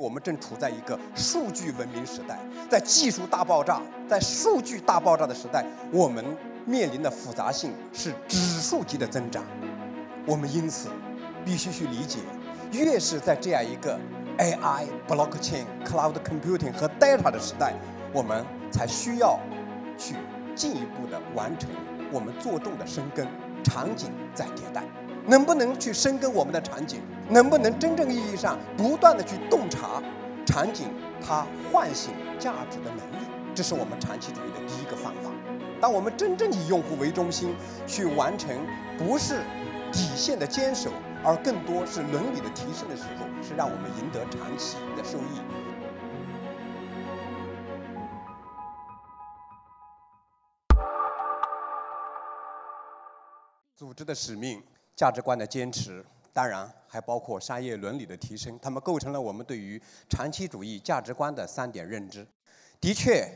我们正处在一个数据文明时代，在技术大爆炸、在数据大爆炸的时代，我们面临的复杂性是指数级的增长。我们因此必须去理解，越是在这样一个 AI、Blockchain、Cloud Computing 和 Data 的时代，我们才需要去进一步的完成我们做重的深耕，场景在迭代。能不能去深耕我们的场景？能不能真正意义上不断的去洞察场景它唤醒价值的能力？这是我们长期主义的第一个方法。当我们真正以用户为中心去完成，不是底线的坚守，而更多是伦理的提升的时候，是让我们赢得长期的收益。组织的使命。价值观的坚持，当然还包括商业伦理的提升，它们构成了我们对于长期主义价值观的三点认知。的确，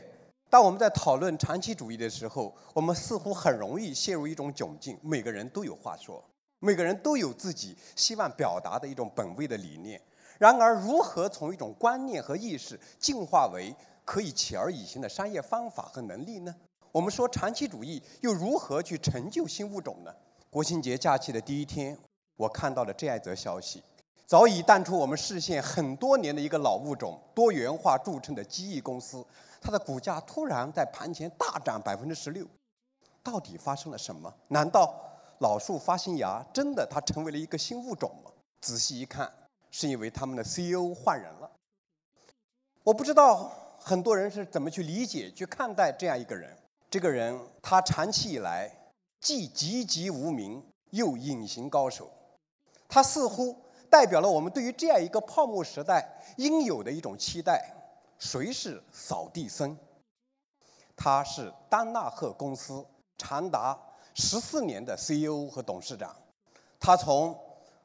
当我们在讨论长期主义的时候，我们似乎很容易陷入一种窘境：每个人都有话说，每个人都有自己希望表达的一种本位的理念。然而，如何从一种观念和意识进化为可以起而以行的商业方法和能力呢？我们说长期主义又如何去成就新物种呢？国庆节假期的第一天，我看到了这样一则消息：早已淡出我们视线很多年的一个老物种、多元化著称的机翼公司，它的股价突然在盘前大涨百分之十六。到底发生了什么？难道老树发新芽，真的它成为了一个新物种吗？仔细一看，是因为他们的 CEO 换人了。我不知道很多人是怎么去理解、去看待这样一个人。这个人，他长期以来。既籍籍无名，又隐形高手，他似乎代表了我们对于这样一个泡沫时代应有的一种期待。谁是扫地僧？他是丹纳赫公司长达十四年的 CEO 和董事长。他从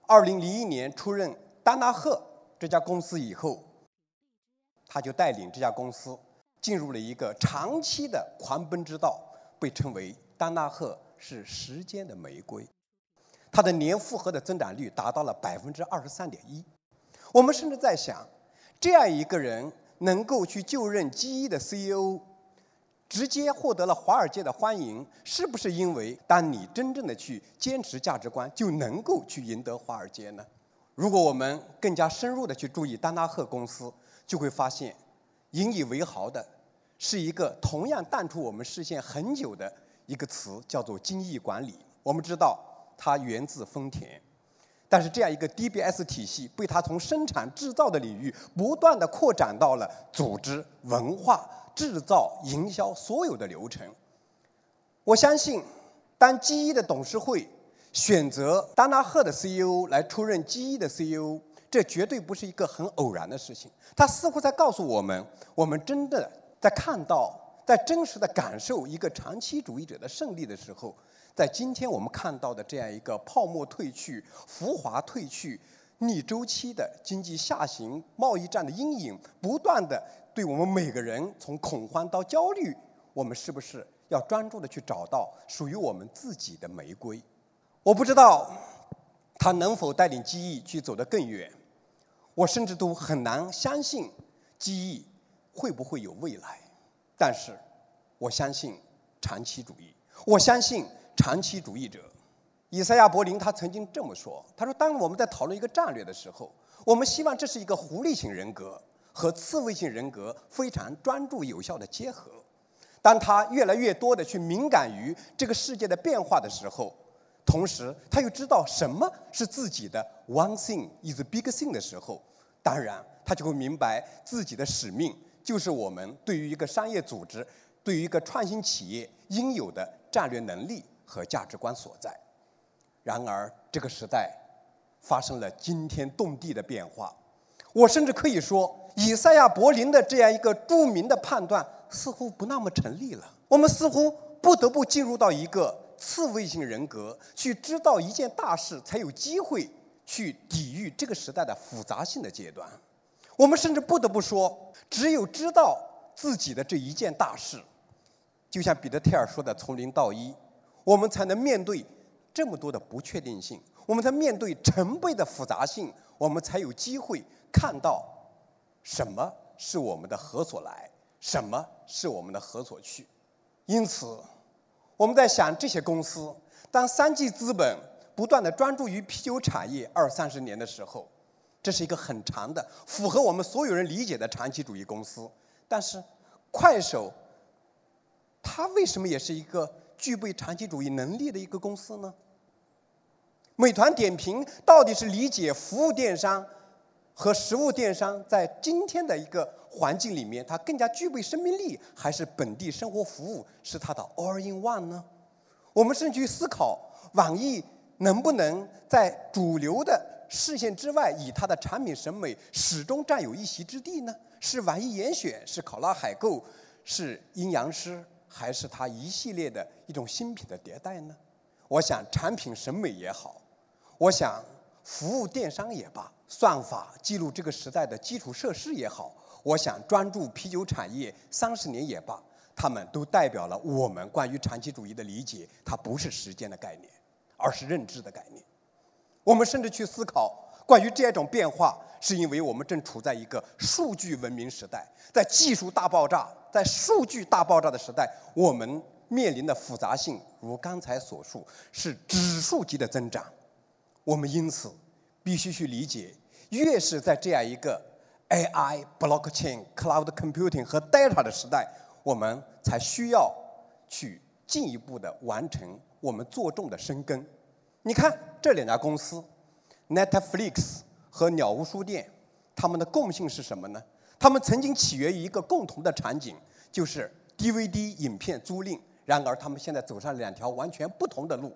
二零零一年出任丹纳赫这家公司以后，他就带领这家公司进入了一个长期的狂奔之道，被称为丹纳赫。是时间的玫瑰，它的年复合的增长率达到了百分之二十三点一。我们甚至在想，这样一个人能够去就任 G 一的 CEO，直接获得了华尔街的欢迎，是不是因为当你真正的去坚持价值观，就能够去赢得华尔街呢？如果我们更加深入的去注意丹纳赫公司，就会发现，引以为豪的是一个同样淡出我们视线很久的。一个词叫做精益管理。我们知道它源自丰田，但是这样一个 DBS 体系被它从生产制造的领域不断的扩展到了组织、文化、制造、营销所有的流程。我相信，当 GE 的董事会选择丹纳赫的 CEO 来出任 GE 的 CEO，这绝对不是一个很偶然的事情。它似乎在告诉我们，我们真的在看到。在真实的感受一个长期主义者的胜利的时候，在今天我们看到的这样一个泡沫退去、浮华退去、逆周期的经济下行、贸易战的阴影，不断的对我们每个人从恐慌到焦虑，我们是不是要专注的去找到属于我们自己的玫瑰？我不知道他能否带领记忆去走得更远，我甚至都很难相信记忆会不会有未来。但是，我相信长期主义。我相信长期主义者。以赛亚·柏林他曾经这么说：“他说，当我们在讨论一个战略的时候，我们希望这是一个狐狸型人格和刺猬型人格非常专注有效的结合。当他越来越多的去敏感于这个世界的变化的时候，同时他又知道什么是自己的 one thing is big thing 的时候，当然他就会明白自己的使命。”就是我们对于一个商业组织、对于一个创新企业应有的战略能力和价值观所在。然而，这个时代发生了惊天动地的变化。我甚至可以说，以赛亚·柏林的这样一个著名的判断似乎不那么成立了。我们似乎不得不进入到一个刺猬性人格，去知道一件大事，才有机会去抵御这个时代的复杂性的阶段。我们甚至不得不说，只有知道自己的这一件大事，就像彼得·泰尔说的“从零到一”，我们才能面对这么多的不确定性，我们才面对成倍的复杂性，我们才有机会看到什么是我们的何所来，什么是我们的何所去。因此，我们在想这些公司，当三季资本不断的专注于啤酒产业二三十年的时候，这是一个很长的、符合我们所有人理解的长期主义公司。但是，快手，它为什么也是一个具备长期主义能力的一个公司呢？美团点评到底是理解服务电商和实物电商在今天的一个环境里面，它更加具备生命力，还是本地生活服务是它的 all in one 呢？我们甚至去思考，网易能不能在主流的视线之外，以它的产品审美始终占有一席之地呢？是网易严选，是考拉海购，是阴阳师，还是它一系列的一种新品的迭代呢？我想，产品审美也好。我想，服务电商也罢，算法记录这个时代的基础设施也好，我想专注啤酒产业三十年也罢，他们都代表了我们关于长期主义的理解。它不是时间的概念，而是认知的概念。我们甚至去思考，关于这种变化，是因为我们正处在一个数据文明时代，在技术大爆炸、在数据大爆炸的时代，我们面临的复杂性，如刚才所述，是指数级的增长。我们因此必须去理解，越是在这样一个 AI、Blockchain、Cloud Computing 和 Data 的时代，我们才需要去进一步的完成我们做重的深耕。你看这两家公司，Netflix 和鸟屋书店，它们的共性是什么呢？它们曾经起源于一个共同的场景，就是 DVD 影片租赁。然而，他们现在走上两条完全不同的路。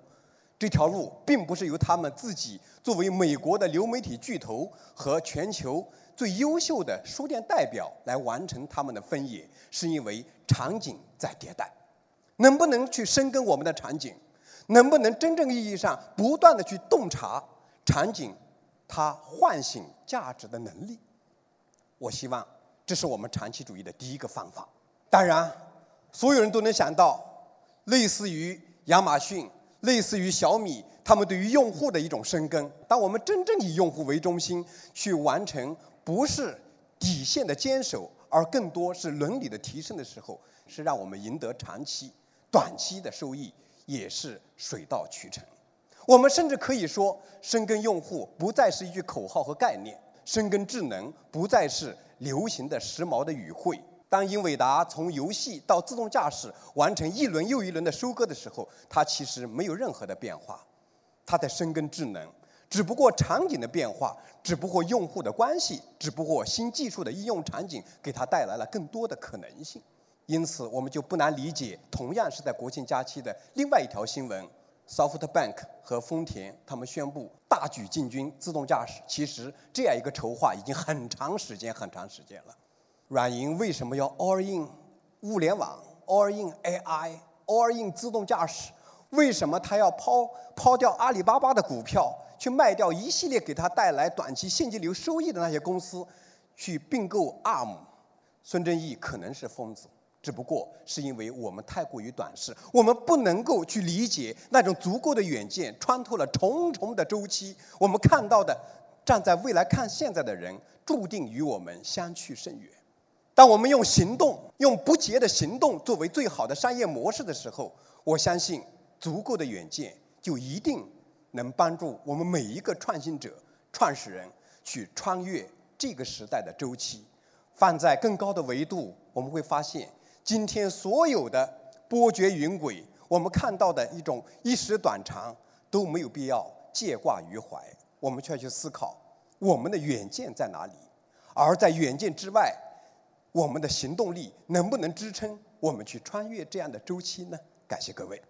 这条路并不是由他们自己作为美国的流媒体巨头和全球最优秀的书店代表来完成他们的分野，是因为场景在迭代。能不能去深耕我们的场景？能不能真正意义上不断的去洞察场景它唤醒价值的能力？我希望这是我们长期主义的第一个方法。当然，所有人都能想到，类似于亚马逊。类似于小米，他们对于用户的一种深耕。当我们真正以用户为中心去完成，不是底线的坚守，而更多是伦理的提升的时候，是让我们赢得长期、短期的收益，也是水到渠成。我们甚至可以说，深耕用户不再是一句口号和概念，深耕智能不再是流行的时髦的语汇。当英伟达从游戏到自动驾驶完成一轮又一轮的收割的时候，它其实没有任何的变化，它在深耕智能，只不过场景的变化，只不过用户的关系，只不过新技术的应用场景给它带来了更多的可能性。因此，我们就不难理解，同样是在国庆假期的另外一条新闻，SoftBank 和丰田他们宣布大举进军自动驾驶。其实这样一个筹划已经很长时间、很长时间了。软银为什么要 all in 物联网，all in AI，all in 自动驾驶？为什么他要抛抛掉阿里巴巴的股票，去卖掉一系列给他带来短期现金流收益的那些公司，去并购 ARM？孙正义可能是疯子，只不过是因为我们太过于短视，我们不能够去理解那种足够的远见，穿透了重重的周期。我们看到的，站在未来看现在的人，注定与我们相去甚远。当我们用行动、用不竭的行动作为最好的商业模式的时候，我相信足够的远见就一定能帮助我们每一个创新者、创始人去穿越这个时代的周期。放在更高的维度，我们会发现，今天所有的波谲云诡，我们看到的一种一时短长都没有必要借挂于怀。我们却去思考我们的远见在哪里，而在远见之外。我们的行动力能不能支撑我们去穿越这样的周期呢？感谢各位。